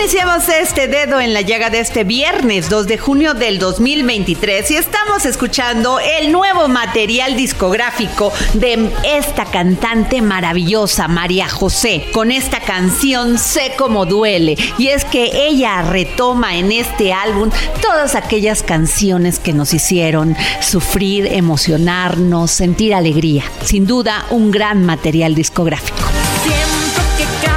Iniciamos este dedo en la llaga de este viernes 2 de junio del 2023 y estamos escuchando el nuevo material discográfico de esta cantante maravillosa María José con esta canción Sé como duele y es que ella retoma en este álbum todas aquellas canciones que nos hicieron sufrir, emocionarnos, sentir alegría. Sin duda un gran material discográfico. Siento que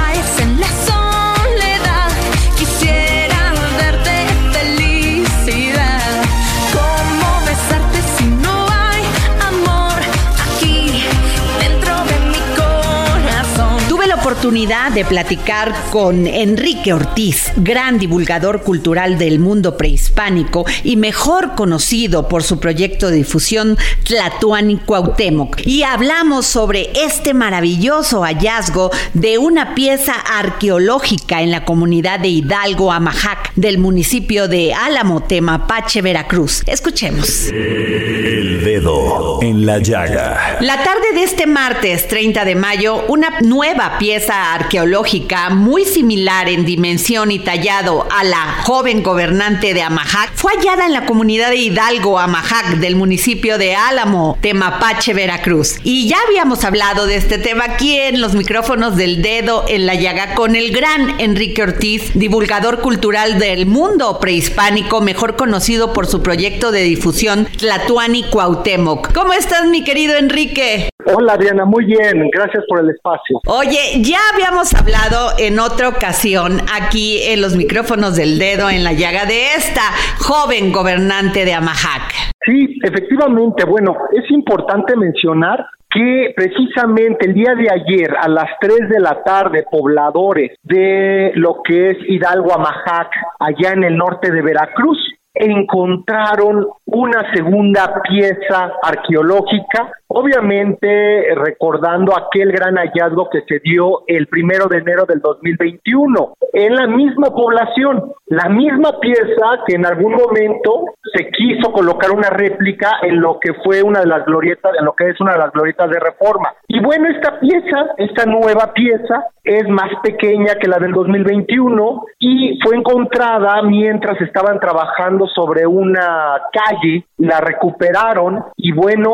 oportunidad de platicar con Enrique Ortiz, gran divulgador cultural del mundo prehispánico y mejor conocido por su proyecto de difusión Tlatuani Cuauhtémoc. Y hablamos sobre este maravilloso hallazgo de una pieza arqueológica en la comunidad de Hidalgo Amajac del municipio de Álamo, Temapache, Veracruz. Escuchemos. El Dedo en la Llaga. La tarde de este martes 30 de mayo, una nueva pieza arqueológica muy similar en dimensión y tallado a la joven gobernante de Amajac fue hallada en la comunidad de Hidalgo, Amajac, del municipio de Álamo, Temapache, Veracruz. Y ya habíamos hablado de este tema aquí en los micrófonos del dedo en la llaga con el gran Enrique Ortiz, divulgador cultural del mundo prehispánico, mejor conocido por su proyecto de difusión Tlatuani Cuauhtémoc. ¿Cómo estás, mi querido Enrique? Hola Adriana, muy bien, gracias por el espacio. Oye, ya habíamos hablado en otra ocasión aquí en los micrófonos del dedo en la llaga de esta joven gobernante de Amajac. Sí, efectivamente, bueno, es importante mencionar que precisamente el día de ayer a las 3 de la tarde pobladores de lo que es Hidalgo Amajac, allá en el norte de Veracruz, encontraron una segunda pieza arqueológica, obviamente recordando aquel gran hallazgo que se dio el primero de enero del 2021 en la misma población, la misma pieza que en algún momento se quiso colocar una réplica en lo que fue una de las glorietas, en lo que es una de las glorietas de reforma. Y bueno, esta pieza, esta nueva pieza, es más pequeña que la del 2021 y fue encontrada mientras estaban trabajando sobre una calle, la recuperaron y bueno,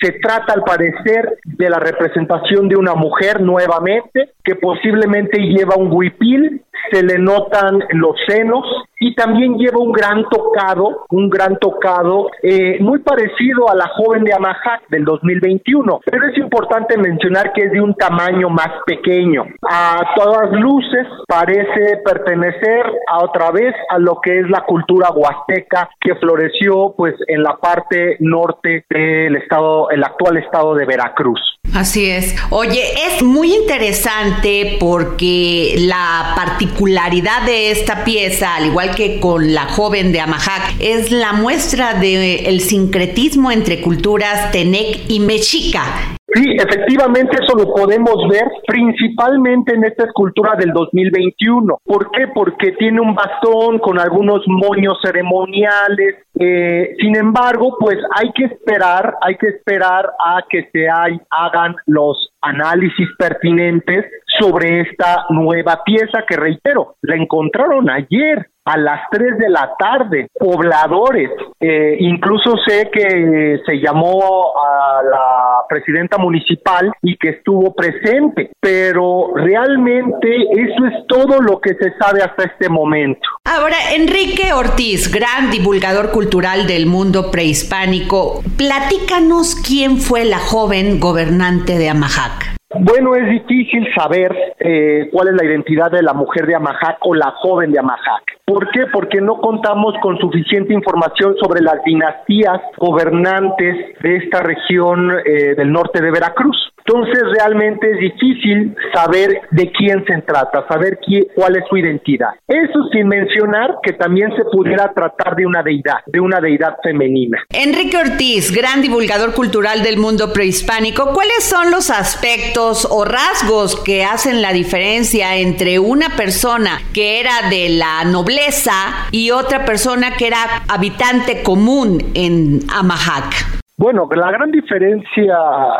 se trata al parecer de la representación de una mujer nuevamente que posiblemente lleva un huipil, se le notan los senos y también lleva un gran tocado, un gran tocado eh, muy parecido a la joven de Amajac del 2021, pero es importante mencionar que es de un tamaño más pequeño. A todas luces parece pertenecer a otra vez a lo que es la cultura huasteca que floreció pues en la parte norte del estado, el actual al estado de Veracruz. Así es. Oye, es muy interesante porque la particularidad de esta pieza, al igual que con la joven de Amajac, es la muestra del sincretismo entre culturas Tenec y Mexica. Sí, efectivamente eso lo podemos ver principalmente en esta escultura del 2021. ¿Por qué? Porque tiene un bastón con algunos moños ceremoniales. Eh, sin embargo, pues hay que esperar, hay que esperar a que se hagan los análisis pertinentes sobre esta nueva pieza que reitero, la encontraron ayer a las 3 de la tarde, pobladores, eh, incluso sé que se llamó a la presidenta municipal y que estuvo presente, pero realmente eso es todo lo que se sabe hasta este momento. Ahora, Enrique Ortiz, gran divulgador cultural del mundo prehispánico, platícanos quién fue la joven gobernante de Amajac. Bueno, es difícil saber eh, cuál es la identidad de la mujer de Amajac o la joven de Amajac. ¿Por qué? Porque no contamos con suficiente información sobre las dinastías gobernantes de esta región eh, del norte de Veracruz. Entonces realmente es difícil saber de quién se trata, saber cuál es su identidad. Eso sin mencionar que también se pudiera tratar de una deidad, de una deidad femenina. Enrique Ortiz, gran divulgador cultural del mundo prehispánico, ¿cuáles son los aspectos o rasgos que hacen la diferencia entre una persona que era de la nobleza y otra persona que era habitante común en Amajac? Bueno, la gran diferencia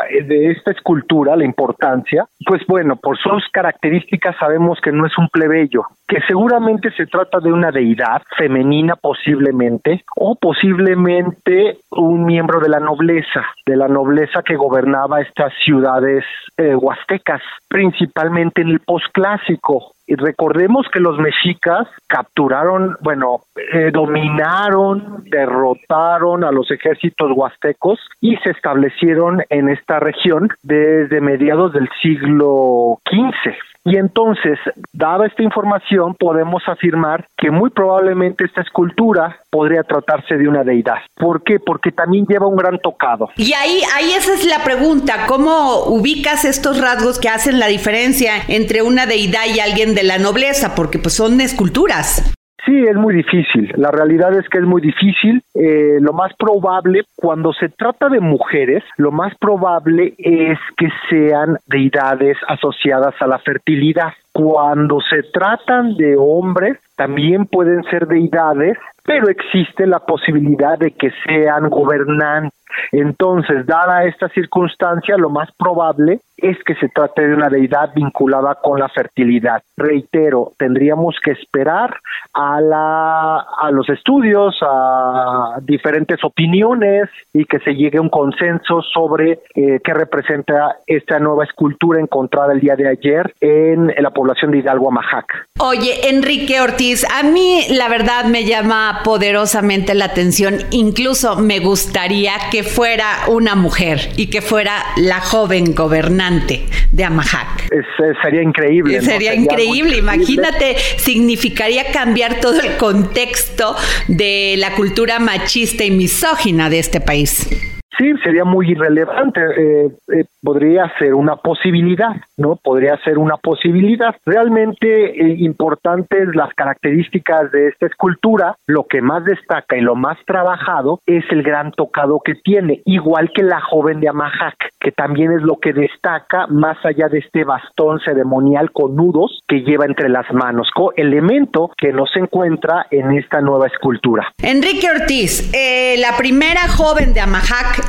de esta escultura, la importancia, pues bueno, por sus características sabemos que no es un plebeyo, que seguramente se trata de una deidad femenina posiblemente, o posiblemente un miembro de la nobleza, de la nobleza que gobernaba estas ciudades eh, huastecas, principalmente en el posclásico, y recordemos que los mexicas capturaron, bueno, eh, dominaron, derrotaron a los ejércitos huastecos y se establecieron en esta región desde mediados del siglo XV. Y entonces, dada esta información, podemos afirmar que muy probablemente esta escultura podría tratarse de una deidad. ¿Por qué? Porque también lleva un gran tocado. Y ahí, ahí esa es la pregunta, ¿cómo ubicas estos rasgos que hacen la diferencia entre una deidad y alguien de la nobleza? Porque pues son esculturas. Sí, es muy difícil. La realidad es que es muy difícil. Eh, lo más probable, cuando se trata de mujeres, lo más probable es que sean deidades asociadas a la fertilidad. Cuando se tratan de hombres, también pueden ser deidades, pero existe la posibilidad de que sean gobernantes. Entonces, dada esta circunstancia, lo más probable es que se trate de una deidad vinculada con la fertilidad. Reitero, tendríamos que esperar a, la, a los estudios, a diferentes opiniones y que se llegue a un consenso sobre eh, qué representa esta nueva escultura encontrada el día de ayer en, la población de Hidalgo. Oye, Enrique Ortiz, a mí la verdad me llama poderosamente la atención, incluso me gustaría que fuera una mujer y que fuera la joven gobernante de Amajac. sería increíble. Sería, increíble, imagínate, significaría cambiar todo el contexto de la cultura machista y misógina de este país. Sí, sería muy irrelevante. Eh, eh, podría ser una posibilidad, ¿no? Podría ser una posibilidad. Realmente eh, importantes las características de esta escultura. Lo que más destaca y lo más trabajado es el gran tocado que tiene, igual que la joven de Amajac, que también es lo que destaca más allá de este bastón ceremonial con nudos que lleva entre las manos, elemento que no se encuentra en esta nueva escultura. Enrique Ortiz, la primera joven de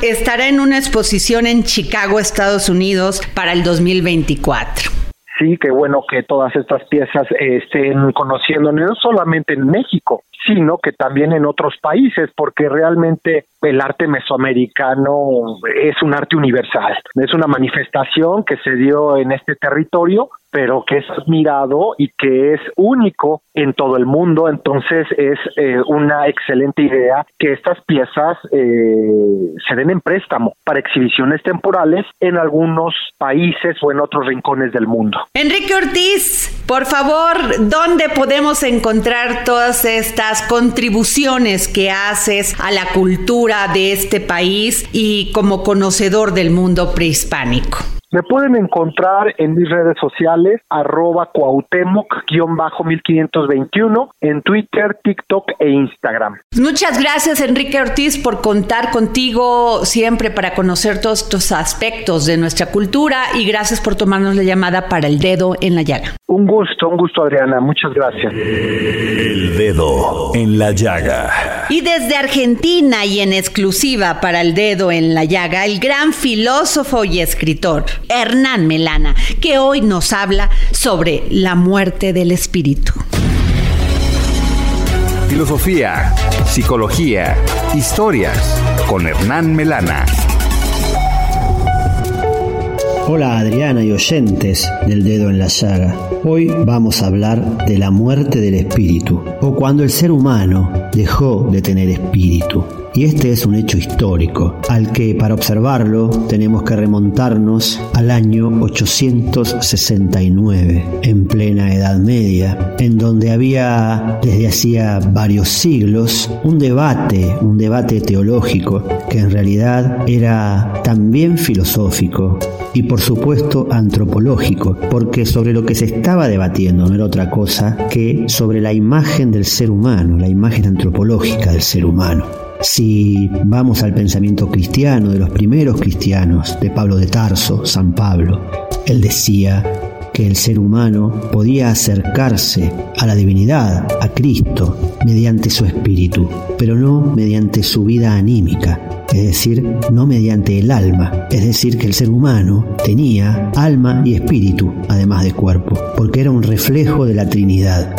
Estará en una exposición en Chicago, Estados Unidos, para el 2024. Sí, qué bueno que todas estas piezas estén conociendo no solamente en México, sino que también en otros países, porque realmente el arte mesoamericano es un arte universal, es una manifestación que se dio en este territorio pero que es admirado y que es único en todo el mundo. Entonces es eh, una excelente idea que estas piezas eh, se den en préstamo para exhibiciones temporales en algunos países o en otros rincones del mundo. Enrique Ortiz, por favor, ¿dónde podemos encontrar todas estas contribuciones que haces a la cultura de este país y como conocedor del mundo prehispánico? Me pueden encontrar en mis redes sociales, arroba cuautemoc-1521, en Twitter, TikTok e Instagram. Muchas gracias, Enrique Ortiz, por contar contigo siempre para conocer todos estos aspectos de nuestra cultura y gracias por tomarnos la llamada para el dedo en la llaga. Un gusto, un gusto, Adriana. Muchas gracias. El dedo en la llaga. Y desde Argentina y en exclusiva para el dedo en la llaga, el gran filósofo y escritor Hernán Melana, que hoy nos habla sobre la muerte del espíritu. Filosofía, psicología, historias con Hernán Melana. Hola Adriana y oyentes del dedo en la llaga. Hoy vamos a hablar de la muerte del espíritu o cuando el ser humano dejó de tener espíritu. Y este es un hecho histórico, al que para observarlo tenemos que remontarnos al año 869, en plena Edad Media, en donde había desde hacía varios siglos un debate, un debate teológico, que en realidad era también filosófico y por supuesto antropológico, porque sobre lo que se estaba debatiendo no era otra cosa que sobre la imagen del ser humano, la imagen antropológica del ser humano. Si vamos al pensamiento cristiano de los primeros cristianos, de Pablo de Tarso, San Pablo, él decía que el ser humano podía acercarse a la divinidad, a Cristo, mediante su espíritu, pero no mediante su vida anímica, es decir, no mediante el alma, es decir, que el ser humano tenía alma y espíritu, además de cuerpo, porque era un reflejo de la Trinidad.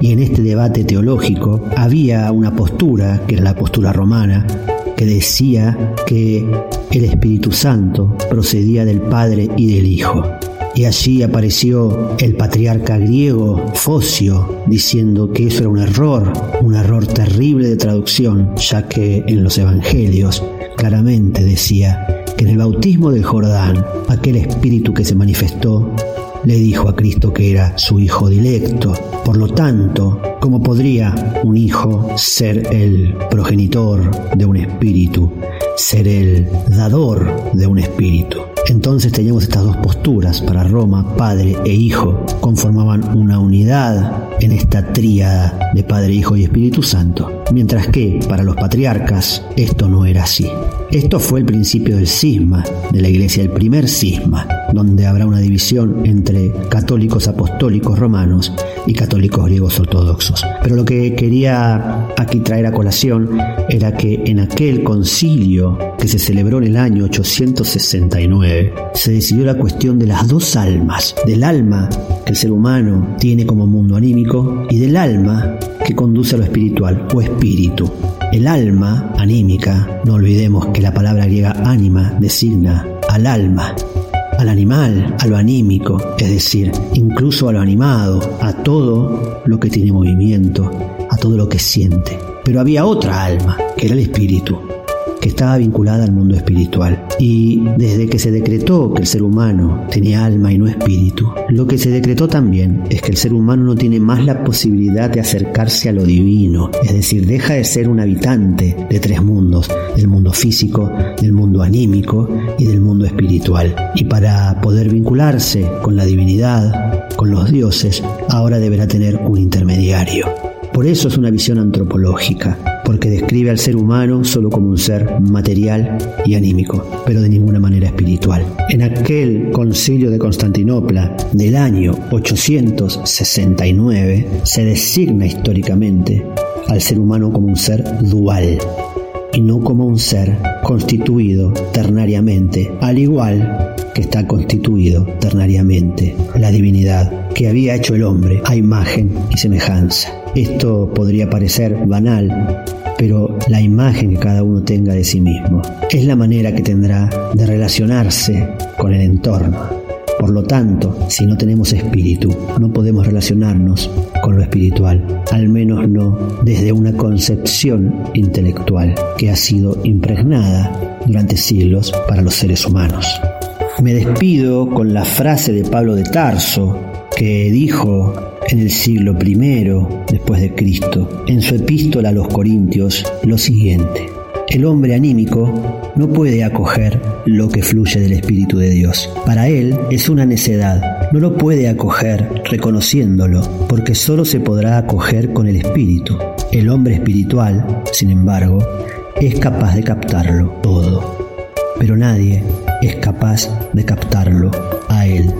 Y en este debate teológico había una postura, que era la postura romana, que decía que el Espíritu Santo procedía del Padre y del Hijo. Y allí apareció el patriarca griego Focio diciendo que eso era un error, un error terrible de traducción, ya que en los evangelios claramente decía que en el bautismo del Jordán, aquel espíritu que se manifestó le dijo a Cristo que era su hijo directo. Por lo tanto, ¿cómo podría un hijo ser el progenitor de un espíritu, ser el dador de un espíritu? Entonces teníamos estas dos posturas para Roma, Padre e Hijo, conformaban una unidad en esta tríada de Padre, Hijo y Espíritu Santo, mientras que para los patriarcas esto no era así. Esto fue el principio del cisma de la iglesia, el primer cisma, donde habrá una división entre católicos apostólicos romanos y católicos griegos ortodoxos. Pero lo que quería aquí traer a colación era que en aquel concilio que se celebró en el año 869 se decidió la cuestión de las dos almas, del alma que el ser humano tiene como mundo anímico y del alma que conduce a lo espiritual o espíritu. El alma anímica, no olvidemos que la palabra griega ánima designa al alma, al animal, a lo anímico, es decir, incluso a lo animado, a todo lo que tiene movimiento, a todo lo que siente. Pero había otra alma, que era el espíritu, estaba vinculada al mundo espiritual. Y desde que se decretó que el ser humano tenía alma y no espíritu, lo que se decretó también es que el ser humano no tiene más la posibilidad de acercarse a lo divino, es decir, deja de ser un habitante de tres mundos, del mundo físico, del mundo anímico y del mundo espiritual. Y para poder vincularse con la divinidad, con los dioses, ahora deberá tener un intermediario. Por eso es una visión antropológica, porque describe al ser humano solo como un ser material y anímico, pero de ninguna manera espiritual. En aquel concilio de Constantinopla del año 869 se designa históricamente al ser humano como un ser dual y no como un ser constituido ternariamente, al igual que está constituido ternariamente la divinidad que había hecho el hombre a imagen y semejanza. Esto podría parecer banal, pero la imagen que cada uno tenga de sí mismo es la manera que tendrá de relacionarse con el entorno. Por lo tanto, si no tenemos espíritu, no podemos relacionarnos con lo espiritual, al menos no desde una concepción intelectual que ha sido impregnada durante siglos para los seres humanos. Me despido con la frase de Pablo de Tarso que dijo en el siglo I después de Cristo en su epístola a los Corintios lo siguiente: el hombre anímico no puede acoger lo que fluye del Espíritu de Dios. Para él es una necedad. No lo puede acoger reconociéndolo, porque solo se podrá acoger con el Espíritu. El hombre espiritual, sin embargo, es capaz de captarlo todo. Pero nadie es capaz de captarlo a él.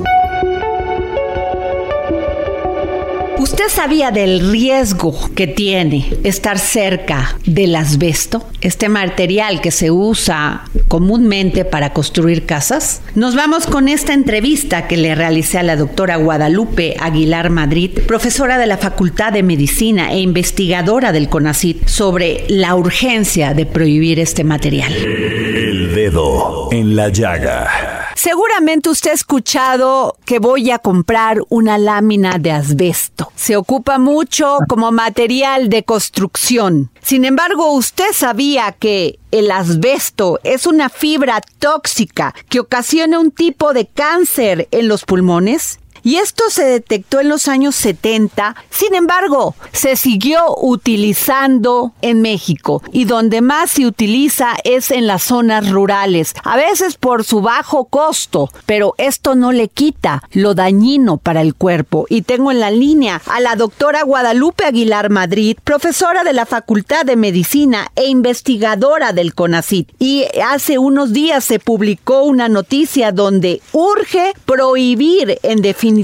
¿Usted sabía del riesgo que tiene estar cerca del asbesto, este material que se usa comúnmente para construir casas? Nos vamos con esta entrevista que le realicé a la doctora Guadalupe Aguilar Madrid, profesora de la Facultad de Medicina e investigadora del CONACIT, sobre la urgencia de prohibir este material. El dedo en la llaga. Seguramente usted ha escuchado que voy a comprar una lámina de asbesto. Se ocupa mucho como material de construcción. Sin embargo, ¿usted sabía que el asbesto es una fibra tóxica que ocasiona un tipo de cáncer en los pulmones? Y esto se detectó en los años 70, sin embargo, se siguió utilizando en México y donde más se utiliza es en las zonas rurales, a veces por su bajo costo, pero esto no le quita lo dañino para el cuerpo. Y tengo en la línea a la doctora Guadalupe Aguilar Madrid, profesora de la Facultad de Medicina e investigadora del CONACIT. Y hace unos días se publicó una noticia donde urge prohibir en definitiva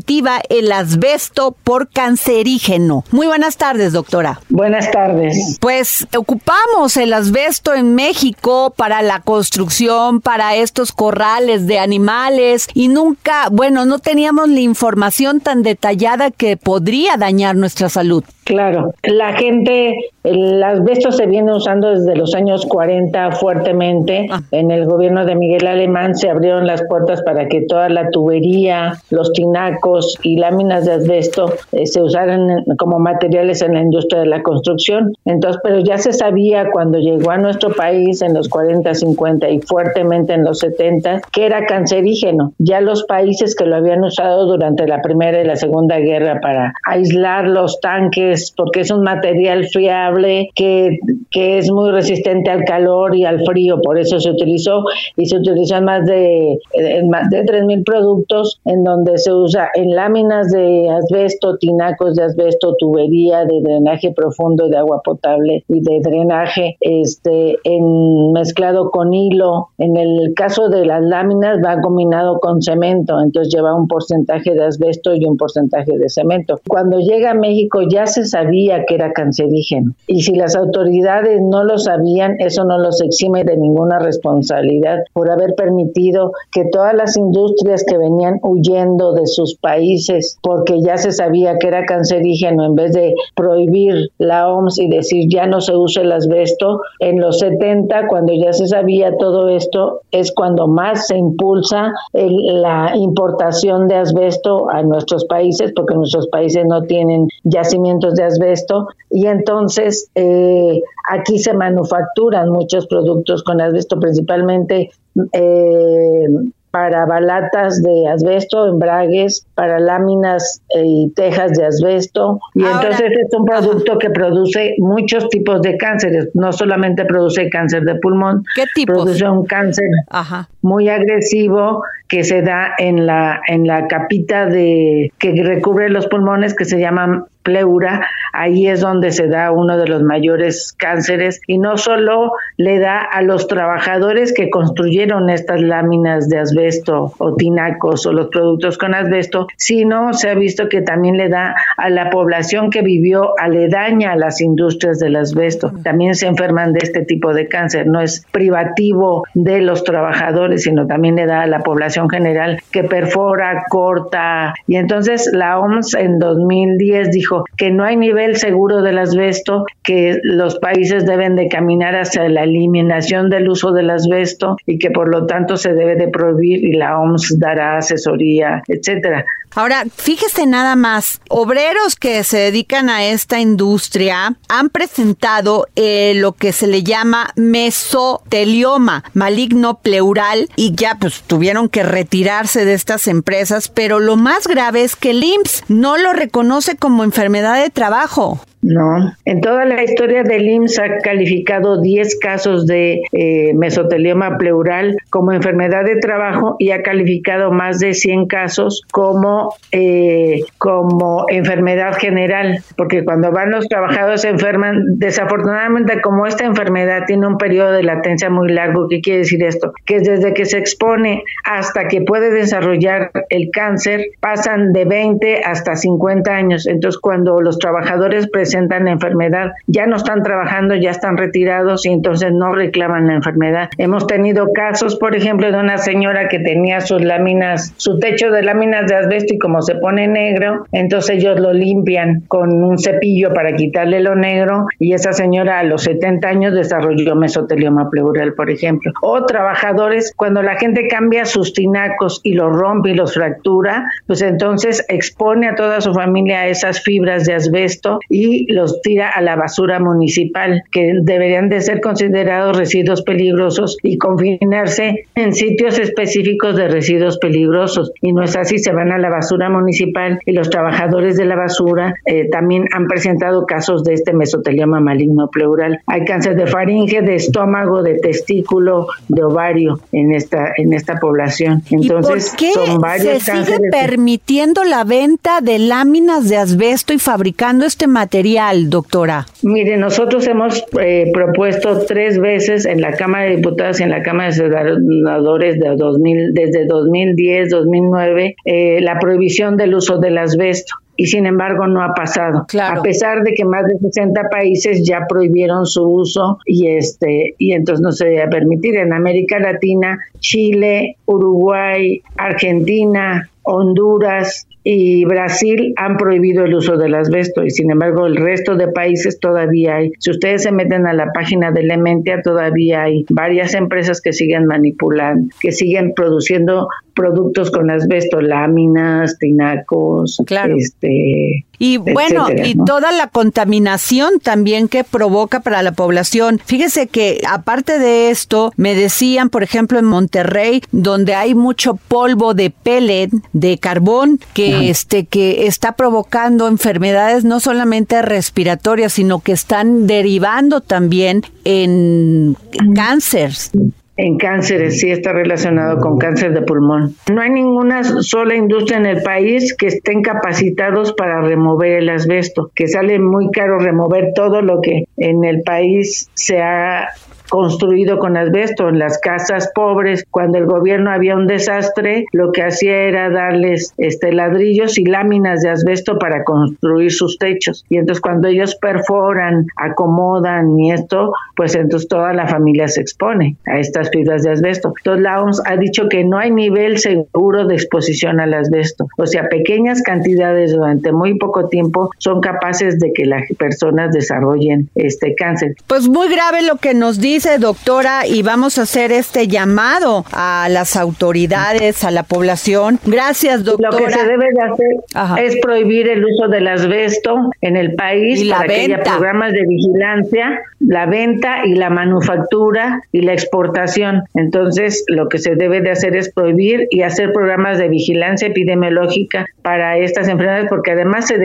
el asbesto por cancerígeno. Muy buenas tardes, doctora. Buenas tardes. Pues ocupamos el asbesto en México para la construcción, para estos corrales de animales y nunca, bueno, no teníamos la información tan detallada que podría dañar nuestra salud. Claro, la gente, el asbesto se viene usando desde los años 40 fuertemente. Ah. En el gobierno de Miguel Alemán se abrieron las puertas para que toda la tubería, los tinacos y láminas de asbesto eh, se usaran como materiales en la industria de la construcción. Entonces, pero ya se sabía cuando llegó a nuestro país en los 40, 50 y fuertemente en los 70 que era cancerígeno. Ya los países que lo habían usado durante la Primera y la Segunda Guerra para aislar los tanques porque es un material friable que, es muy resistente al calor y al frío, por eso se utilizó y se utilizó en más de, en más de 3.000 productos en donde se usa en láminas de asbesto, tinacos de asbesto, tubería de drenaje profundo de agua potable y de drenaje este, en mezclado con hilo. En el caso de las láminas va combinado con cemento, entonces lleva un porcentaje de asbesto y un porcentaje de cemento. Cuando llega a México ya se sabía que era cancerígeno. Y si las autoridades no lo sabían, eso no los exime de ninguna responsabilidad por haber permitido que todas las industrias que venían huyendo de sus países porque ya se sabía que era cancerígeno, en vez de prohibir la OMS y decir ya no se use el asbesto, en los 70, cuando ya se sabía todo esto, es cuando más se impulsa la importación de asbesto a nuestros países, porque nuestros países no tienen yacimientos de asbesto. Y entonces eh, aquí se manufacturan muchos productos con asbesto, principalmente eh, para balatas de asbesto, embragues, para láminas eh, y tejas de asbesto. Y entonces es un producto que produce muchos tipos de cánceres. No solamente produce cáncer de pulmón, ¿Qué produce un cáncer muy agresivo que se da en la en la capita de que recubre los pulmones que se llama pleura, ahí es donde se da uno de los mayores cánceres y no solo le da a los trabajadores que construyeron estas láminas de asbesto o tinacos o los productos con asbesto, sino se ha visto que también le da a la población que vivió aledaña a las industrias del asbesto. También se enferman de este tipo de cáncer, no es privativo de los trabajadores, sino también le da a la población general que perfora, corta. Y entonces la OMS en 2010 dijo que no hay nivel seguro del asbesto, que los países deben de caminar hacia la eliminación del uso del asbesto y que por lo tanto se debe de prohibir y la OMS dará asesoría, etcétera. Ahora, fíjese nada más, obreros que se dedican a esta industria han presentado eh, lo que se le llama mesotelioma maligno pleural y ya pues tuvieron que retirarse de estas empresas, pero lo más grave es que el IMSS no lo reconoce como enfermedad de trabajo. No, en toda la historia del IMSS ha calificado 10 casos de eh, mesotelioma pleural como enfermedad de trabajo y ha calificado más de 100 casos como, eh, como enfermedad general, porque cuando van los trabajadores se enferman, desafortunadamente como esta enfermedad tiene un periodo de latencia muy largo, ¿qué quiere decir esto? Que desde que se expone hasta que puede desarrollar el cáncer pasan de 20 hasta 50 años, entonces cuando los trabajadores presentan presentan la enfermedad, ya no están trabajando, ya están retirados y entonces no reclaman la enfermedad. Hemos tenido casos, por ejemplo, de una señora que tenía sus láminas, su techo de láminas de asbesto y como se pone negro, entonces ellos lo limpian con un cepillo para quitarle lo negro y esa señora a los 70 años desarrolló mesotelioma pleural, por ejemplo. O trabajadores, cuando la gente cambia sus tinacos y los rompe y los fractura, pues entonces expone a toda su familia a esas fibras de asbesto y los tira a la basura municipal, que deberían de ser considerados residuos peligrosos y confinarse en sitios específicos de residuos peligrosos. Y no es así, se van a la basura municipal y los trabajadores de la basura eh, también han presentado casos de este mesotelioma maligno pleural. Hay cáncer de faringe, de estómago, de testículo, de ovario en esta en esta población. Entonces, ¿Y por son varios se sigue permitiendo la venta de láminas de asbesto y fabricando este material doctora? Mire, nosotros hemos eh, propuesto tres veces en la Cámara de Diputados y en la Cámara de Senadores de 2000, desde 2010, 2009, eh, la prohibición del uso del asbesto y sin embargo no ha pasado. A pesar de que más de 60 países ya prohibieron su uso y este y entonces no se debe permitir en América Latina, Chile, Uruguay, Argentina, Honduras y Brasil han prohibido el uso del asbesto y sin embargo el resto de países todavía hay. Si ustedes se meten a la página de Elementia todavía hay varias empresas que siguen manipulando, que siguen produciendo productos con asbesto, láminas, tinacos, claro. este y bueno, y toda la contaminación también que provoca para la población. Fíjese que aparte de esto, me decían, por ejemplo, en Monterrey, donde hay mucho polvo de pellet, de carbón, que este que está provocando enfermedades no solamente respiratorias, sino que están derivando también en cáncer en cánceres, sí está relacionado con cáncer de pulmón. No hay ninguna sola industria en el país que estén capacitados para remover el asbesto, que sale muy caro remover todo lo que en el país se ha construido con asbesto en las casas pobres. Cuando el gobierno había un desastre, lo que hacía era darles este ladrillos y láminas de asbesto para construir sus techos. Y entonces cuando ellos perforan, acomodan y esto, pues entonces toda la familia se expone a estas fibras de asbesto. Entonces la OMS ha dicho que no hay nivel seguro de exposición al asbesto. O sea, pequeñas cantidades durante muy poco tiempo son capaces de que las personas desarrollen este cáncer. Pues muy grave lo que nos dice doctora, y vamos a hacer este llamado a las autoridades, a la población. Gracias, doctora. Lo que se debe de hacer es prohibir el uso del asbesto en el país y la para que haya programas de vigilancia, la venta y la manufactura y la exportación. Entonces, lo que se debe de hacer es prohibir y hacer programas de vigilancia epidemiológica para estas enfermedades, porque además se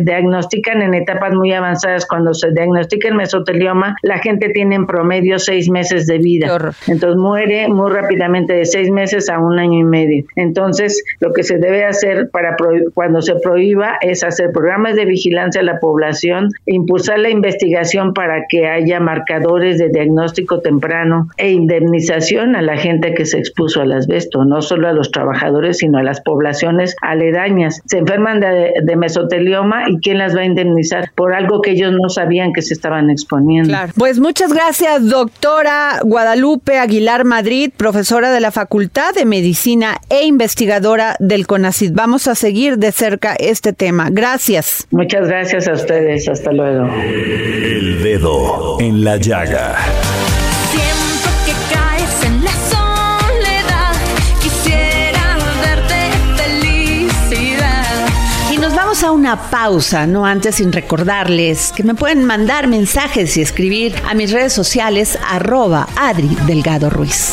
diagnostican en etapas muy avanzadas. Cuando se diagnostica el mesotelioma, la gente tiene en promedio seis meses de vida. Entonces muere muy rápidamente de seis meses a un año y medio. Entonces, lo que se debe hacer para cuando se prohíba es hacer programas de vigilancia a la población, impulsar la investigación para que haya marcadores de diagnóstico temprano e indemnización a la gente que se expuso al asbesto, no solo a los trabajadores, sino a las poblaciones aledañas. Se enferman de, de mesotelioma y quién las va a indemnizar por algo que ellos no sabían que se estaban exponiendo. Claro. Pues muchas gracias Gracias, doctora Guadalupe Aguilar Madrid, profesora de la Facultad de Medicina e investigadora del CONACID. Vamos a seguir de cerca este tema. Gracias. Muchas gracias a ustedes. Hasta luego. El dedo en la llaga. A una pausa, no antes sin recordarles que me pueden mandar mensajes y escribir a mis redes sociales arroba Adri Delgado Ruiz.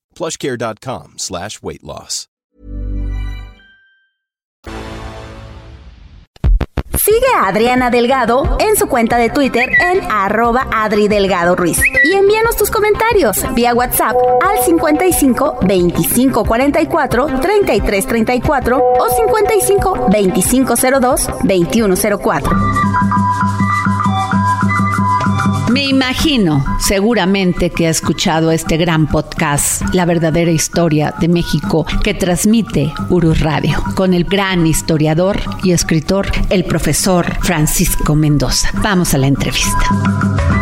plushcare.com slash weight loss. Sigue a Adriana Delgado en su cuenta de Twitter en arroba Adri Delgado Ruiz. Y envíanos tus comentarios vía WhatsApp al 55 25 44 33 34 o 55 25 02 21 04. Me imagino, seguramente que ha escuchado este gran podcast, La verdadera historia de México, que transmite Uru Radio, con el gran historiador y escritor, el profesor Francisco Mendoza. Vamos a la entrevista.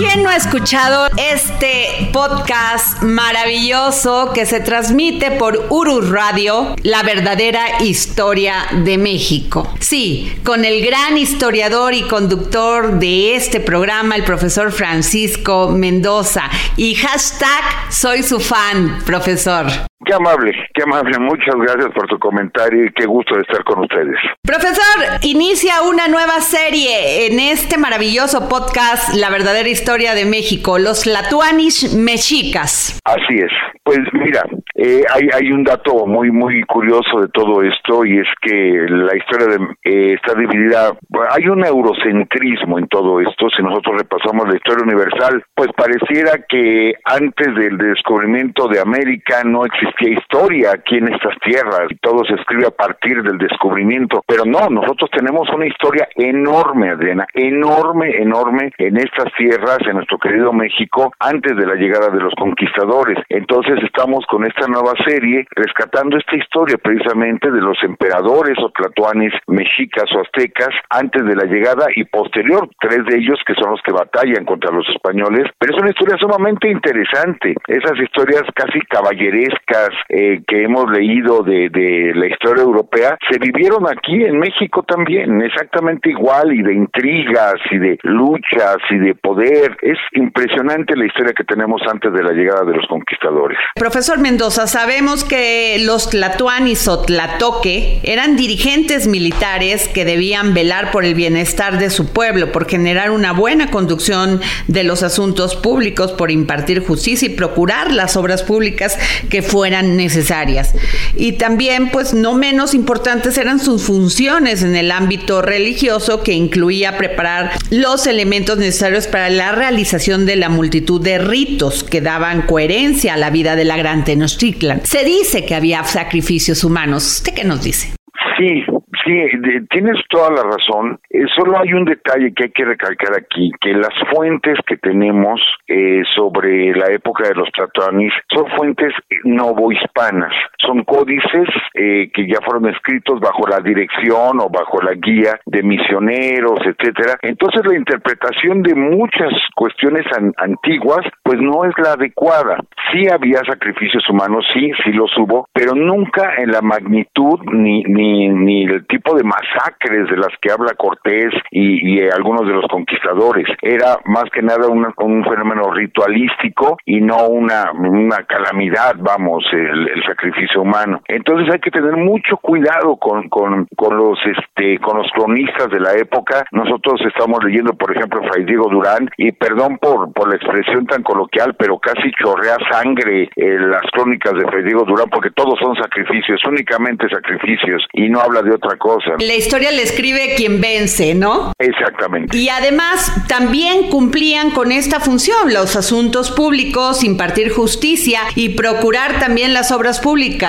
¿Quién no ha escuchado este podcast maravilloso que se transmite por Uru Radio, La verdadera historia de México? Sí, con el gran historiador y conductor de este programa, el profesor Francisco Mendoza. Y hashtag soy su fan, profesor. Qué amable, qué amable. Muchas gracias por tu comentario y qué gusto de estar con ustedes. Profesor, inicia una nueva serie en este maravilloso podcast, La verdadera historia de México, los Latuanis Mexicas. Así es. Pues mira, eh, hay, hay un dato muy muy curioso de todo esto y es que la historia de, eh, está dividida, hay un eurocentrismo en todo esto, si nosotros repasamos la historia universal, pues pareciera que antes del descubrimiento de América no existía historia aquí en estas tierras todo se escribe a partir del descubrimiento, pero no, nosotros tenemos una historia enorme, Adriana, enorme, enorme en estas tierras, en nuestro querido México, antes de la llegada de los conquistadores. Entonces estamos con esta nueva serie rescatando esta historia precisamente de los emperadores o tlatoanes mexicas o aztecas antes de la llegada y posterior, tres de ellos que son los que batallan contra los españoles, pero es una historia sumamente interesante, esas historias casi caballerescas eh, que hemos leído de, de la historia europea se vivieron aquí en México también, exactamente igual y de intrigas y de luchas y de poder, es impresionante la historia que tenemos antes de la llegada de los conquistadores. Profesor Mendoza, sabemos que los tlatoanis o tlatoque eran dirigentes militares que debían velar por el bienestar de su pueblo, por generar una buena conducción de los asuntos públicos, por impartir justicia y procurar las obras públicas que fueran necesarias. Y también, pues no menos importantes eran sus funciones en el ámbito religioso, que incluía preparar los elementos necesarios para la realización de la multitud de ritos que daban coherencia a la vida de la gran Tenochtitlan. Se dice que había sacrificios humanos. ¿Usted qué nos dice? Sí, sí, tienes toda la razón. Eh, solo hay un detalle que hay que recalcar aquí, que las fuentes que tenemos eh, sobre la época de los tlatoanis son fuentes eh, novohispanas, son códices eh, que ya fueron escritos bajo la dirección o bajo la guía de misioneros, etcétera. Entonces la interpretación de muchas cuestiones an- antiguas, pues no es la adecuada. Sí había sacrificios humanos, sí, sí los hubo, pero nunca en la magnitud ni ni ni el tipo de masacres de las que habla Cortés y, y, eh, algunos de los conquistadores. Era más que nada una- un fenómeno ritualístico y no una, una calamidad, vamos, el, el sacrificio humano. Entonces hay que tener mucho cuidado con, con, con los este con los cronistas de la época. Nosotros estamos leyendo, por ejemplo, Fray Diego Durán, y perdón por, por la expresión tan coloquial, pero casi chorrea sangre eh, las crónicas de Fray Diego Durán, porque todos son sacrificios, únicamente sacrificios, y no habla de otra cosa. La historia le escribe quien vence, ¿no? Exactamente. Y además también cumplían con esta función, los asuntos públicos, impartir justicia y procurar también las obras públicas.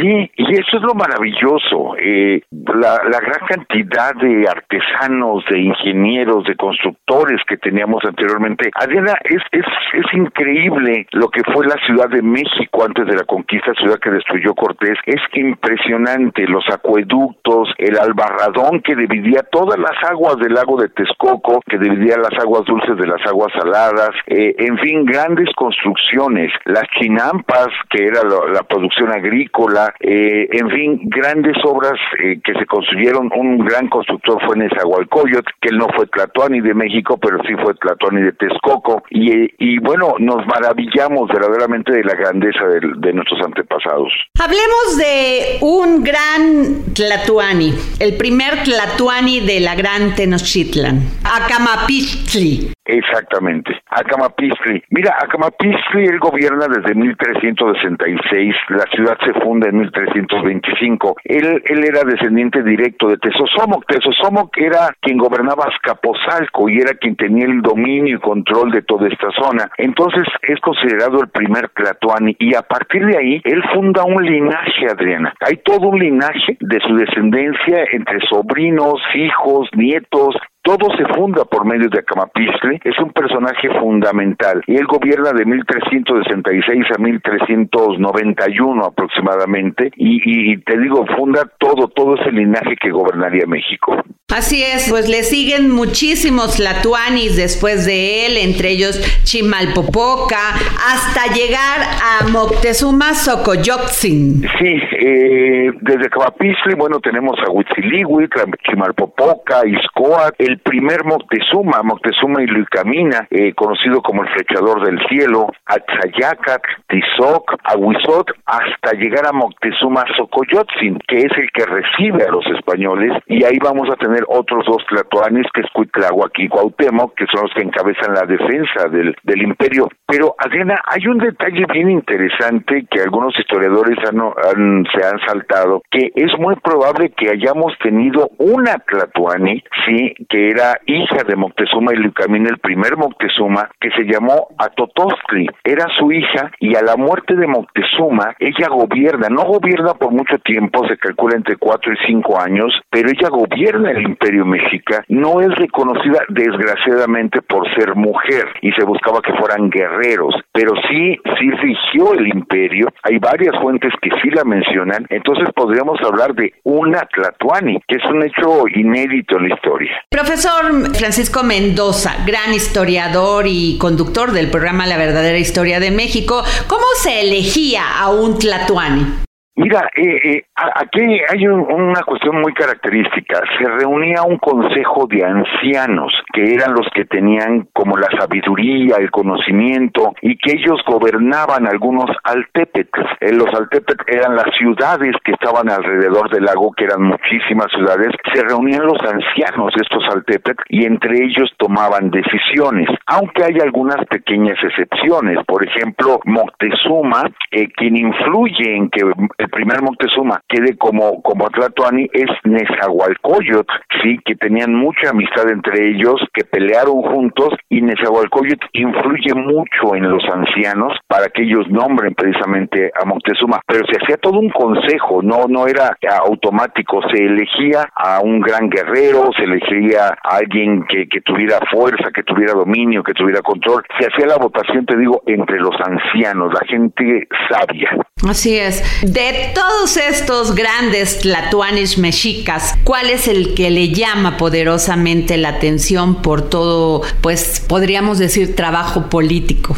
Sí, y eso es lo maravilloso. Eh, la, gran cantidad de artesanos, de ingenieros, de constructores que teníamos anteriormente. Adriana, es, es, es increíble lo que fue la Ciudad de México antes de la conquista, ciudad que destruyó Cortés. Es impresionante los acueductos, el albarradón que dividía todas las aguas del lago de Texcoco, que dividía las aguas dulces de las aguas saladas. Eh, en fin, grandes construcciones. Las chinampas, que era la producción agrícola, eh, en fin, grandes obras eh, que se construyeron. Un gran constructor fue Nezahualcóyotl, que él no fue Tlatoani de México, pero sí fue Tlatoani de Texcoco. Y, eh, bueno, nos maravillamos verdaderamente de la grandeza de, nuestros antepasados. Hablemos de un gran Tlatuani, el primer Tlatuani de la gran Tenochtitlan, Acamapichtli. Exactamente. Acamapistli. Mira, Acamapistli él gobierna desde 1366. La ciudad se funda en 1325. Él, él era descendiente directo de Tezosomoc. Tezosomoc era quien gobernaba Azcapotzalco y era quien tenía el dominio y control de toda esta zona. Entonces es considerado el primer Tlatoani y a partir de ahí él funda un linaje, Adriana. Hay todo un linaje de su descendencia entre sobrinos, hijos, nietos, todo se funda por medio de Acamapistle, es un personaje fundamental. Y él gobierna de 1366 a 1391 aproximadamente. Y, y te digo, funda todo, todo ese linaje que gobernaría México. Así es, pues le siguen muchísimos Tlatuanis después de él, entre ellos Chimalpopoca, hasta llegar a Moctezuma Xocoyotzin. Sí, eh, desde Acamapistle, bueno, tenemos a Huitzilihuitl, a Chimalpopoca, Izcoat, el primer Moctezuma, Moctezuma Iluicamina, eh, conocido como el flechador del cielo, a Tzayacac, Tizoc, a Huizot, hasta llegar a Moctezuma Xocoyotzin, que es el que recibe a los españoles, y ahí vamos a tener otros dos tlatoanes, que es Cuitláhuac y Cuauhtémoc, que son los que encabezan la defensa del, del imperio. Pero, Adriana, hay un detalle bien interesante que algunos historiadores han, se han saltado, que es muy probable que hayamos tenido una tlatoani, sí, que era hija de Moctezuma y Lucamina, el primer Moctezuma, que se llamó Atotostli. Era su hija y a la muerte de Moctezuma, ella gobierna, no gobierna por mucho tiempo, se calcula entre cuatro y cinco años, pero ella gobierna el imperio mexica, no es reconocida desgraciadamente por ser mujer y se buscaba que fueran guerreros, pero sí, sí rigió el imperio, hay varias fuentes que sí la mencionan, entonces podríamos hablar de una Tlatuani, que es un hecho inédito en la historia. Profesor Francisco Mendoza, gran historiador y conductor del programa La verdadera historia de México, ¿cómo se elegía a un Tlatuani? Mira, eh, eh, aquí hay un- una cuestión muy característica. Se reunía un consejo de ancianos que eran los que tenían como la sabiduría, el conocimiento y que ellos gobernaban algunos altépetl. Eh, los altépetl eran las ciudades que estaban alrededor del lago, que eran muchísimas ciudades. Se reunían los ancianos de estos altépetl y entre ellos tomaban decisiones, aunque hay algunas pequeñas excepciones. Por ejemplo, Moctezuma, eh, quien influye en que primer Moctezuma quede como, como Tlatoani es Nezahualcóyotl, sí, que tenían mucha amistad entre ellos, que pelearon juntos y Nezahualcóyotl influye mucho en los ancianos para que ellos nombren precisamente a Moctezuma, pero se hacía todo un consejo, no, no era automático, se elegía a un gran guerrero, se elegía a alguien que, que tuviera fuerza, que tuviera dominio, que tuviera control, se hacía la votación, te digo, entre los ancianos, la gente sabia. Así es. De todos estos grandes tlatoanes mexicas, ¿cuál es el que le llama poderosamente la atención por todo, pues podríamos decir, trabajo político?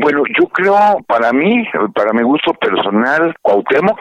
Bueno, yo creo, para mí, para mi gusto personal, Cuauhtémoc,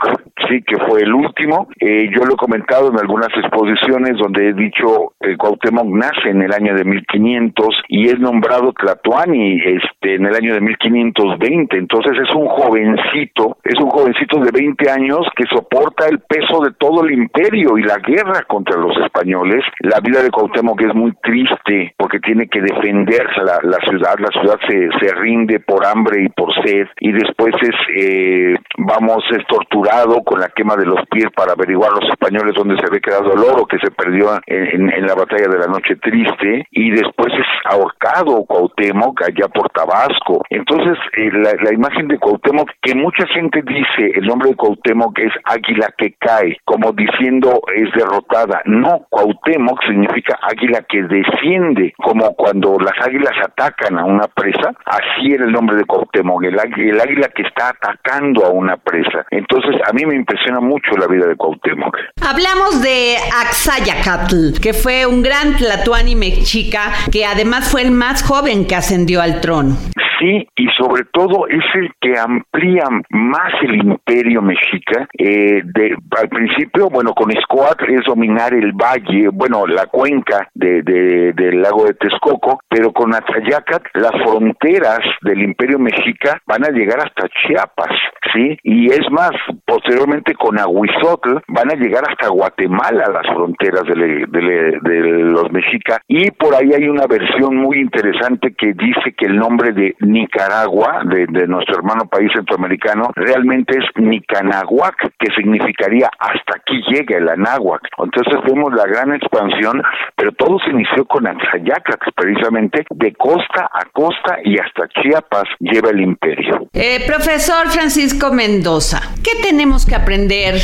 sí, que fue el último. Eh, yo lo he comentado en algunas exposiciones donde he dicho que Cuauhtémoc nace en el año de 1500 y es nombrado Tlatuani este, en el año de 1520. Entonces es un jovencito, es un jovencito de 20 años que soporta el peso de todo el imperio y la guerra contra los españoles. La vida de Cuauhtémoc es muy triste porque tiene que defenderse la, la ciudad. La ciudad se, se rinde por hambre y por sed y después es eh, vamos es torturado con la quema de los pies para averiguar los españoles dónde se había quedado el oro que se perdió en, la batalla de la noche triste y después es ahorcado Cuauhtémoc allá por Tabasco. Entonces eh, la, la, imagen de Cuauhtémoc que mucha gente dice el nombre de Cuauhtémoc es águila que cae como diciendo es derrotada. No Cuauhtémoc significa águila que desciende como cuando las águilas atacan a una presa así era el nombre de Cuauhtémoc, el, el, águila que está atacando a una presa. Entonces, a mí me impresiona mucho la vida de Cuauhtémoc. Hablamos de Axayacatl, que fue un gran tlatoani mexica, que además fue el más joven que ascendió al trono. Sí, y sobre todo es el que amplía más el imperio mexica. Eh, de, al principio, bueno, con Escoat es dominar el valle, bueno, la cuenca de, de, del lago de Texcoco, pero con Atzayacat las fronteras del imperio mexica van a llegar hasta Chiapas, ¿sí? Y es más, posteriormente con Aguizotl van a llegar hasta Guatemala, las fronteras de, de, de los mexica, y por ahí hay una versión muy interesante que dice que el nombre de Nicaragua, de, de, nuestro hermano país centroamericano, realmente es Nicanahuac, que significaría hasta aquí llega el Anáhuac. Entonces vemos la gran expansión, pero todo se inició con Axayaca, precisamente de costa a costa y hasta Chiapas lleva el imperio. Eh, profesor Francisco Mendoza, ¿qué tenemos que aprender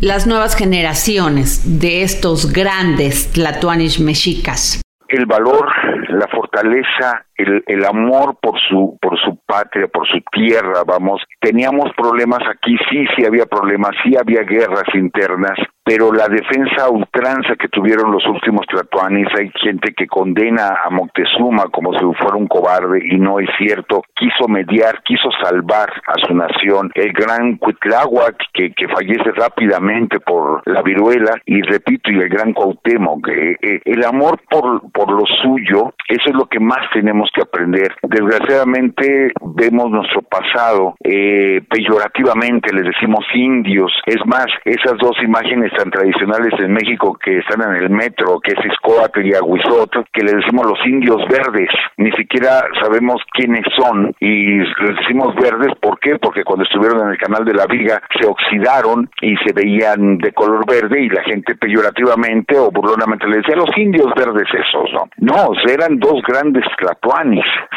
las nuevas generaciones de estos grandes tlatoanis mexicas? El valor, la fortaleza, el, el, amor por su por su patria, por su tierra, vamos. Teníamos problemas aquí, sí, sí había problemas, sí había guerras internas, pero la defensa ultranza que tuvieron los últimos tlatoanis, hay gente que condena a Moctezuma como si fuera un cobarde y no es cierto, quiso mediar, quiso salvar a su nación, el gran Cuitláhuac que, que fallece rápidamente por la viruela y repito, y el gran Cuauhtémoc, eh, eh, el amor por, por lo suyo, eso es lo que más tenemos que aprender. Desgraciadamente vemos nuestro pasado eh, peyorativamente, les decimos indios, es más, esas dos imágenes tan tradicionales en México que están en el metro, que es Iscoatl y Aguizotl, que le decimos los indios verdes, ni siquiera sabemos quiénes son y les decimos verdes, ¿por qué? Porque cuando estuvieron en el canal de la Viga se oxidaron y se veían de color verde y la gente peyorativamente o burlonamente le decía los indios verdes esos, ¿no? No, eran dos grandes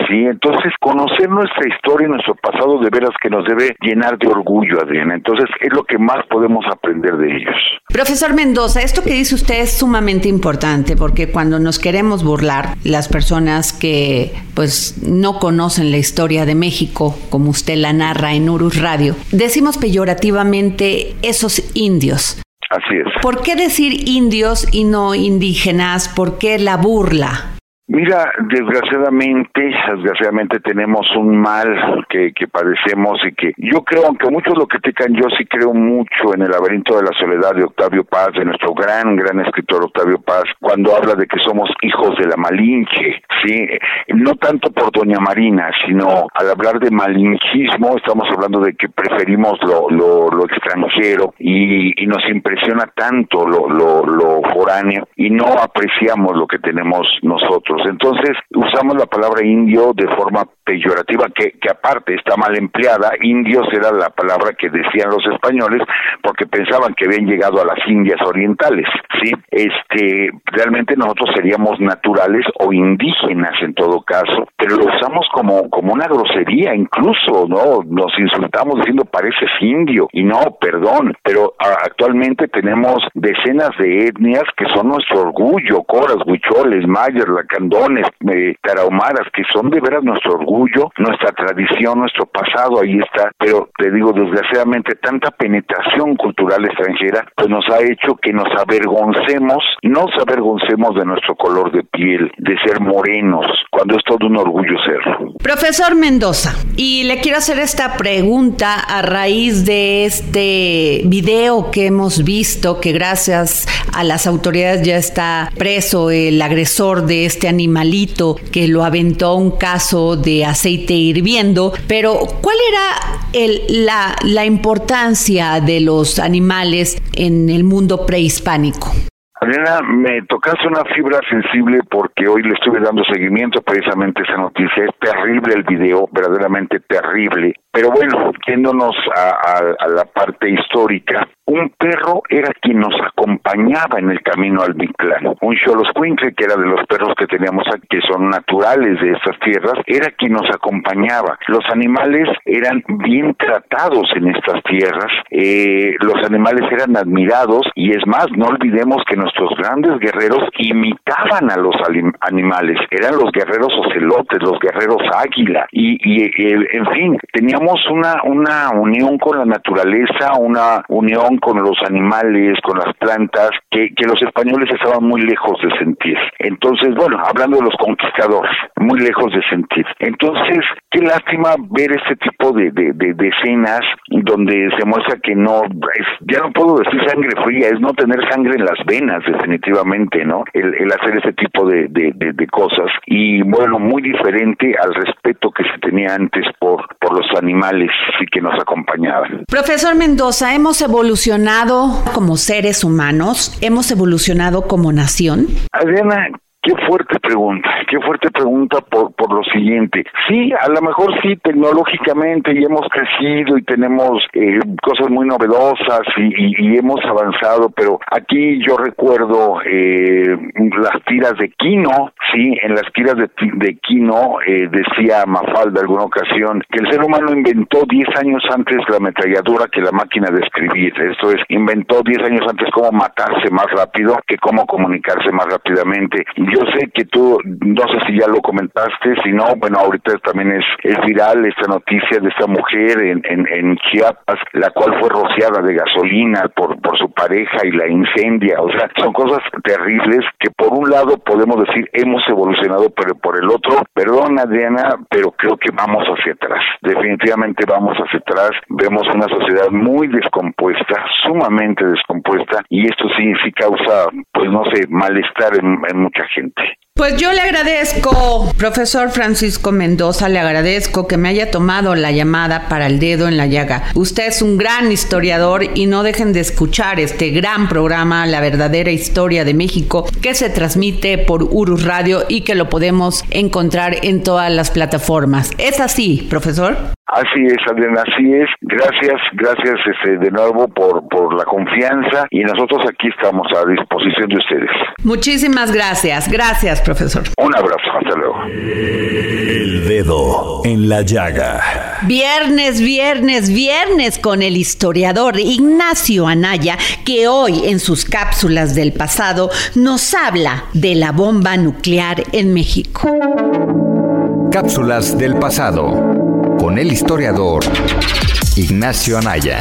¿sí? Entonces conocer nuestra historia y nuestro pasado de veras que nos debe llenar de orgullo, Adriana. Entonces es lo que más podemos aprender de ellos. Profesor Mendoza, esto que dice usted es sumamente importante porque cuando nos queremos burlar, las personas que pues no conocen la historia de México, como usted la narra en Urus Radio, decimos peyorativamente esos indios. Así es. ¿Por qué decir indios y no indígenas? ¿Por qué la burla? Mira, desgraciadamente, desgraciadamente tenemos un mal que, que padecemos y que yo creo, aunque muchos lo critican, yo sí creo mucho en el laberinto de la soledad de Octavio Paz, de nuestro gran, gran escritor Octavio Paz, cuando habla de que somos hijos de la Malinche, ¿sí? No tanto por Doña Marina, sino al hablar de malinchismo, estamos hablando de que preferimos lo, lo, lo extranjero y, y, nos impresiona tanto lo, lo, lo foráneo y no apreciamos lo que tenemos nosotros. Entonces, usamos la palabra indio de forma peyorativa que, que aparte está mal empleada. Indios era la palabra que decían los españoles porque pensaban que habían llegado a las Indias orientales, ¿sí? Este, realmente nosotros seríamos naturales o indígenas en todo caso, pero lo usamos como, como una grosería incluso, ¿no? Nos insultamos diciendo pareces indio y no, perdón, pero actualmente tenemos decenas de etnias que son nuestro orgullo, coras, huicholes, mayas, lacandones, eh, tarahumaras, que son de veras nuestro orgullo, nuestra tradición, nuestro pasado, ahí está, pero te digo, desgraciadamente tanta penetración cultural extranjera, pues nos ha hecho que nos avergoncemos, no nos avergoncemos de nuestro color de piel, de ser morenos, cuando es todo un orgullo serlo. Profesor Mendoza, y le quiero hacer esta pregunta a raíz de este video que hemos visto, que gracias a las autoridades ya está preso el agresor de este animalito que lo aventó un caso de aceite hirviendo, pero ¿cuál era el, la, la importancia de los animales en el mundo prehispánico? Adriana, me tocaste una fibra sensible porque hoy le estuve dando seguimiento precisamente a esa noticia. Es terrible el video, verdaderamente terrible. Pero bueno, yéndonos a, la parte histórica, un perro era quien nos acompañaba en el camino al Mictlán. Un Xoloscuincle, que era de los perros que teníamos aquí, que son naturales de estas tierras, era quien nos acompañaba. Los animales eran bien tratados en estas tierras, eh, los animales eran admirados y es más, no olvidemos que nuestros grandes guerreros imitaban a los animales, eran los guerreros ocelotes, los guerreros águila y, y eh, en fin, teníamos una, una unión con la naturaleza, una unión con los animales, con las plantas, que, que los españoles estaban muy lejos de sentir. Entonces, bueno, hablando de los conquistadores, muy lejos de sentir. Entonces, qué lástima ver este tipo de, de, de, escenas donde se muestra que no, es, ya no puedo decir sangre fría, es no tener sangre en las venas, definitivamente, ¿no? El, el hacer ese tipo de, de, de, cosas. Y bueno, muy diferente al respeto que se tenía antes por, por los animales animales que nos acompañaban. Profesor Mendoza, ¿hemos evolucionado como seres humanos? ¿Hemos evolucionado como nación? Adriana, Qué fuerte pregunta, qué fuerte pregunta por, por lo siguiente. Sí, a lo mejor sí, tecnológicamente y hemos crecido y tenemos eh, cosas muy novedosas y, hemos avanzado, pero aquí yo recuerdo eh, las tiras de Kino, sí, en las tiras de, de eh, decía Mafalda alguna ocasión que el ser humano inventó 10 años antes la ametralladora que la máquina de escribir. Esto es, inventó 10 años antes cómo matarse más rápido que cómo comunicarse más rápidamente. Yo sé que tú, no sé si ya lo comentaste, si no, bueno, ahorita también es, viral esta noticia de esta mujer en Chiapas, la cual fue rociada de gasolina por, por su pareja y la incendia. O sea, son cosas terribles que por un lado podemos decir hemos evolucionado, pero por el otro, perdón Adriana, pero creo que vamos hacia atrás. Definitivamente vamos hacia atrás. Vemos una sociedad muy descompuesta, sumamente descompuesta, y esto sí, sí causa, pues no sé, malestar en mucha gente. gente. Pues yo le agradezco, profesor Francisco Mendoza, le agradezco que me haya tomado la llamada para el dedo en la llaga. Usted es un gran historiador y no dejen de escuchar este gran programa, La verdadera historia de México, que se transmite por Urus Radio y que lo podemos encontrar en todas las plataformas. ¿Es así, profesor? Así es, Adriana, así es. Gracias, gracias este, de nuevo por, por la confianza y nosotros aquí estamos a disposición de ustedes. Muchísimas gracias, gracias, profesor. Un abrazo, hasta luego. El dedo en la llaga. Viernes, viernes, viernes con el historiador Ignacio Anaya, que hoy en sus cápsulas del pasado nos habla de la bomba nuclear en México. Cápsulas del pasado con el historiador Ignacio Anaya.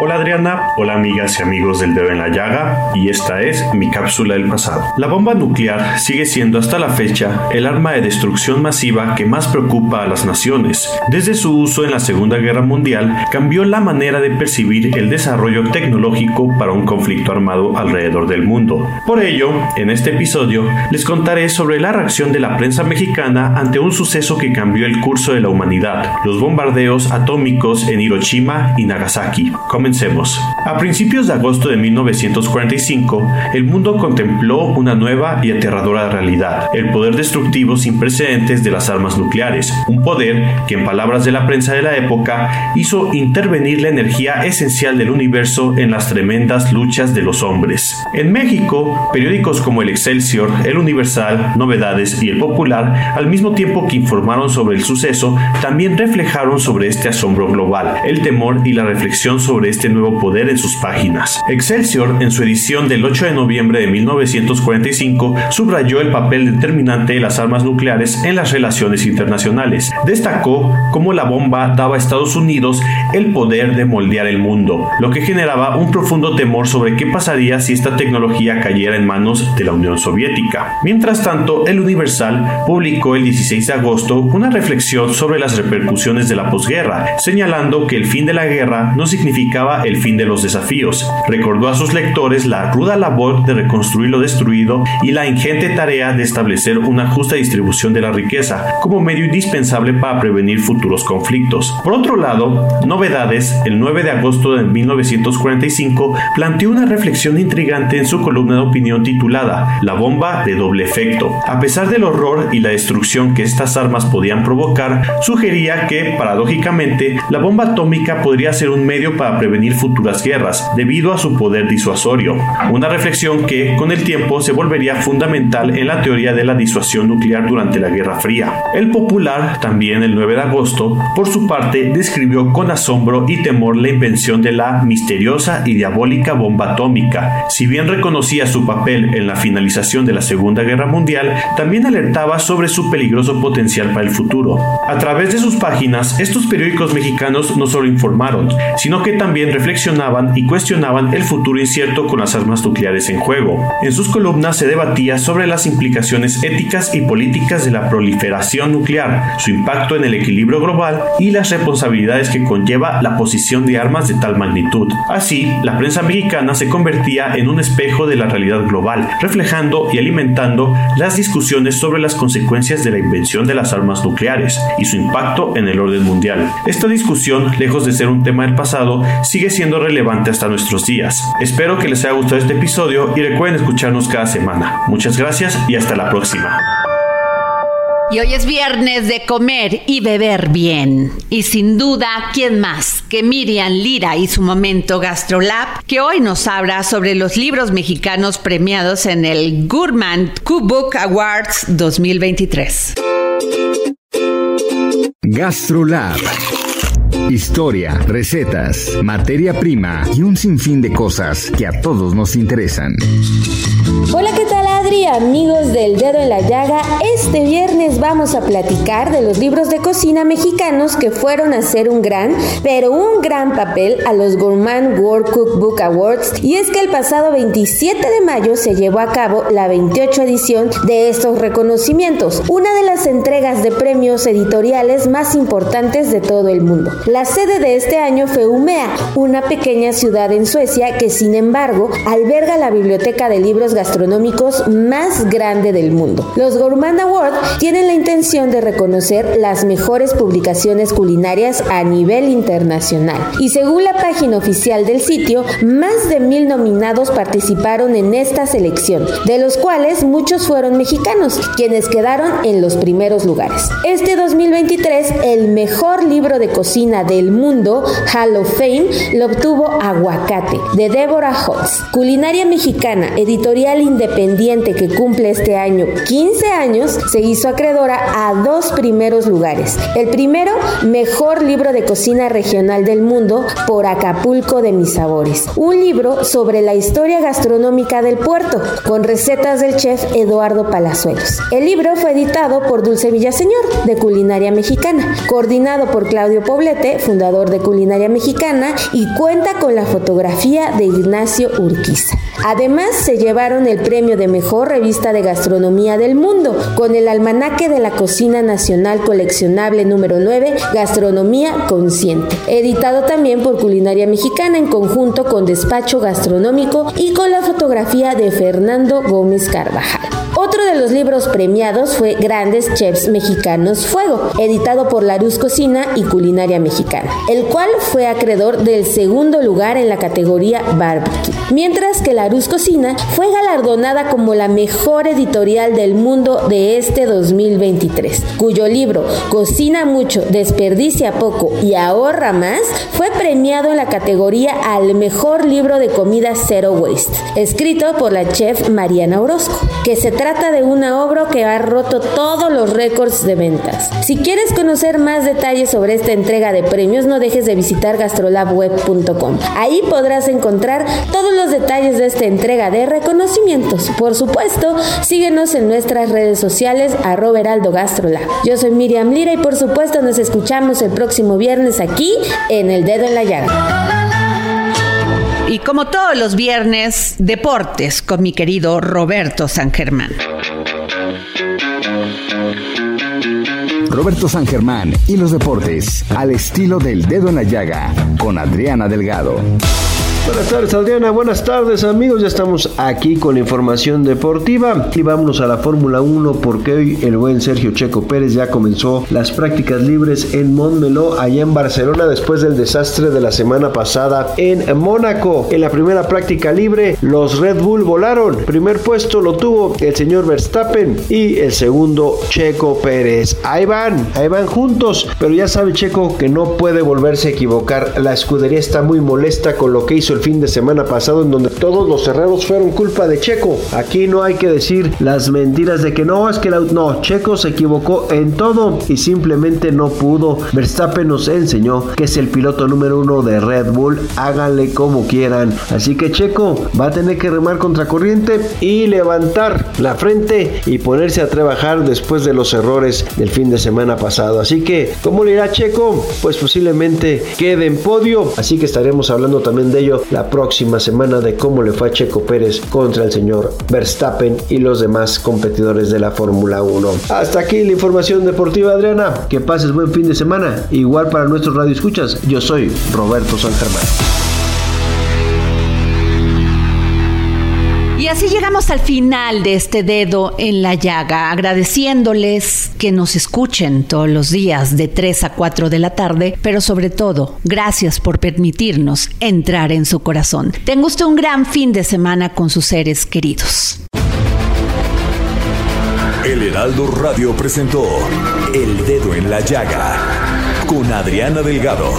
Hola Adriana, hola amigas y amigos del dedo en la llaga, y esta es mi cápsula del pasado. La bomba nuclear sigue siendo hasta la fecha el arma de destrucción masiva que más preocupa a las naciones. Desde su uso en la Segunda Guerra Mundial, cambió la manera de percibir el desarrollo tecnológico para un conflicto armado alrededor del mundo. Por ello, en este episodio les contaré sobre la reacción de la prensa mexicana ante un suceso que cambió el curso de la humanidad, los bombardeos atómicos en Hiroshima y Nagasaki Comencemos. A principios de agosto de 1945, el mundo contempló una nueva y aterradora realidad, el poder destructivo sin precedentes de las armas nucleares, un poder que en palabras de la prensa de la época hizo intervenir la energía esencial del universo en las tremendas luchas de los hombres. En México, periódicos como el Excelsior, el Universal, Novedades y el Popular, al mismo tiempo que informaron sobre el suceso, también reflejaron sobre este asombro global, el temor y la reflexión sobre este nuevo poder en sus páginas. Excelsior, en su edición del 8 de noviembre de 1945, subrayó el papel determinante de las armas nucleares en las relaciones internacionales. Destacó cómo la bomba daba a Estados Unidos el poder de moldear el mundo, lo que generaba un profundo temor sobre qué pasaría si esta tecnología cayera en manos de la Unión Soviética. Mientras tanto, el Universal publicó el 16 de agosto una reflexión sobre las repercusiones de la posguerra, señalando que el fin de la guerra no significaba el fin de los desafíos. Recordó a sus lectores la ruda labor de reconstruir lo destruido y la ingente tarea de establecer una justa distribución de la riqueza como medio indispensable para prevenir futuros conflictos. Por otro lado, Novedades, el 9 de agosto de 1945, planteó una reflexión intrigante en su columna de opinión titulada La bomba de doble efecto. A pesar del horror y la destrucción que estas armas podían provocar, sugería que, paradójicamente, la bomba atómica podría ser un medio para prevenir futuras guerras, debido a su poder disuasorio. Una reflexión que, con el tiempo, se volvería fundamental en la teoría de la disuasión nuclear durante la Guerra Fría. El Popular, también el 9 de agosto, por su parte, describió con asombro y temor la invención de la misteriosa y diabólica bomba atómica. Si bien reconocía su papel en la finalización de la Segunda Guerra Mundial, también alertaba sobre su peligroso potencial para el futuro. A través de sus páginas, estos periódicos mexicanos no solo informaron, sino que también reflexionaban y cuestionaban el futuro incierto con las armas nucleares en juego. En sus columnas se debatía sobre las implicaciones éticas y políticas de la proliferación nuclear, su impacto en el equilibrio global y las responsabilidades que conlleva la posición de armas de tal magnitud. Así, la prensa mexicana se convertía en un espejo de la realidad global, reflejando y alimentando las discusiones sobre las consecuencias de la invención de las armas nucleares y su impacto en el orden mundial. Esta discusión, lejos de ser un tema del pasado, sigue siendo relevante hasta nuestros días. Espero que les haya gustado este episodio y recuerden escucharnos cada semana. Muchas gracias y hasta la próxima. Y hoy es viernes de comer y beber bien. Y sin duda, ¿quién más que Miriam Lira y su momento GastroLab, que hoy nos habla sobre los libros mexicanos premiados en el Gourmand Cookbook Awards 2023. GastroLab. Historia, recetas, materia prima y un sinfín de cosas que a todos nos interesan. Hola, ¿qué tal Adri? Amigos del dedo en la llaga, este viernes vamos a platicar de los libros de cocina mexicanos que fueron a hacer un gran, pero un gran papel a los Gourmand World Cookbook Awards y es que el pasado 27 de mayo se llevó a cabo la 28 edición de estos reconocimientos, una de las entregas de premios editoriales más importantes de todo el mundo. La sede de este año fue Umea, una pequeña ciudad en Suecia que sin embargo alberga la biblioteca de libros gastronómicos más grande del mundo. Los Gourmand Awards tienen la intención de reconocer las mejores publicaciones culinarias a nivel internacional. Y según la página oficial del sitio, más de mil nominados participaron en esta selección, de los cuales muchos fueron mexicanos, quienes quedaron en los primeros lugares. Este 2023, el mejor libro de cocina del mundo, Hall of Fame, lo obtuvo Aguacate, de Deborah Holtz. Culinaria mexicana, editorial independiente que cumple este año 15 años, se hizo acreedora a dos primeros lugares. El primero, mejor libro de cocina regional del mundo por Acapulco de mis sabores. Un libro sobre la historia gastronómica del puerto, con recetas del chef Eduardo Palazuelos. El libro fue editado por Dulce Villaseñor, de Culinaria Mexicana, coordinado por Claudio Poblete, fundador de Culinaria Mexicana, y cuenta con la fotografía de Ignacio Urquiza. Además, se llevaron el premio de mejor revista de gastronomía del mundo con el Almanaque de la Cocina Nacional Coleccionable número 9, Gastronomía Consciente, editado también por Culinaria Mexicana en conjunto con Despacho Gastronómico y con la fotografía de Fernando Gómez Carvajal. Otro de los libros premiados fue Grandes Chefs Mexicanos Fuego, editado por Larus Cocina y Culinaria Mexicana, el cual fue acreedor del segundo lugar en la categoría Barbecue. Mientras que Larus Cocina fue galardonada como la mejor editorial del mundo de este 2023, cuyo libro Cocina mucho, desperdicia poco y ahorra más fue premiado en la categoría al mejor libro de comida Zero Waste, escrito por la chef Mariana Orozco, que se trata de una obra que ha roto todos los récords de ventas. Si quieres conocer más detalles sobre esta entrega de premios, no dejes de visitar gastrolabweb.com. Ahí podrás encontrar todos los detalles de esta entrega de reconocimientos. Por supuesto, síguenos en nuestras redes sociales arroba heraldo gastrolab. Yo soy Miriam Lira y por supuesto nos escuchamos el próximo viernes aquí en El Dedo en la Llaga. Y como todos los viernes, deportes con mi querido Roberto San Germán. Roberto San Germán y los deportes al estilo del dedo en la llaga con Adriana Delgado. Buenas tardes Adriana, buenas tardes amigos, ya estamos aquí con la información deportiva y vámonos a la Fórmula 1 porque hoy el buen Sergio Checo Pérez ya comenzó las prácticas libres en Montmeló allá en Barcelona después del desastre de la semana pasada en Mónaco. En la primera práctica libre los Red Bull volaron, primer puesto lo tuvo el señor Verstappen y el segundo Checo Pérez. Ahí van, ahí van juntos, pero ya sabe Checo que no puede volverse a equivocar, la escudería está muy molesta con lo que hizo el fin de semana pasado en donde todos los cerreros fueron culpa de Checo. Aquí no hay que decir las mentiras de que no, es que la, no, Checo se equivocó en todo y simplemente no pudo. Verstappen nos enseñó que es el piloto número uno de Red Bull, háganle como quieran. Así que Checo va a tener que remar contra corriente y levantar la frente y ponerse a trabajar después de los errores del fin de semana pasado. Así que, ¿cómo le irá Checo? Pues posiblemente quede en podio. Así que estaremos hablando también de ello la próxima semana de cómo le fue a Checo Pérez contra el señor Verstappen y los demás competidores de la Fórmula 1. Hasta aquí la información deportiva, Adriana. Que pases buen fin de semana. Igual para nuestros radio escuchas, yo soy Roberto San Germán. Así llegamos al final de este dedo en la llaga, agradeciéndoles que nos escuchen todos los días de 3 a 4 de la tarde, pero sobre todo, gracias por permitirnos entrar en su corazón. Tenga usted un gran fin de semana con sus seres queridos. El Heraldo Radio presentó El Dedo en la Llaga con Adriana Delgado.